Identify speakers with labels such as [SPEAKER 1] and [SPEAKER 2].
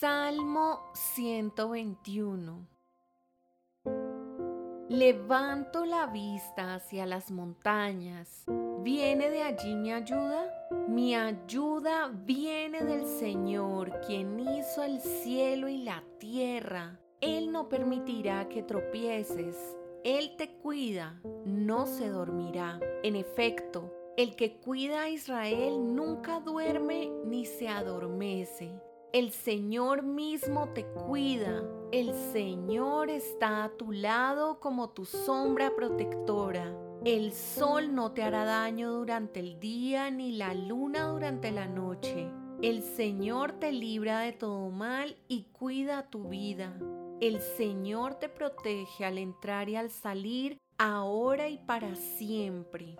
[SPEAKER 1] Salmo 121 Levanto la vista hacia las montañas. ¿Viene de allí mi ayuda? Mi ayuda viene del Señor, quien hizo el cielo y la tierra. Él no permitirá que tropieces. Él te cuida, no se dormirá. En efecto, el que cuida a Israel nunca duerme ni se adormece. El Señor mismo te cuida. El Señor está a tu lado como tu sombra protectora. El sol no te hará daño durante el día ni la luna durante la noche. El Señor te libra de todo mal y cuida tu vida. El Señor te protege al entrar y al salir, ahora y para siempre.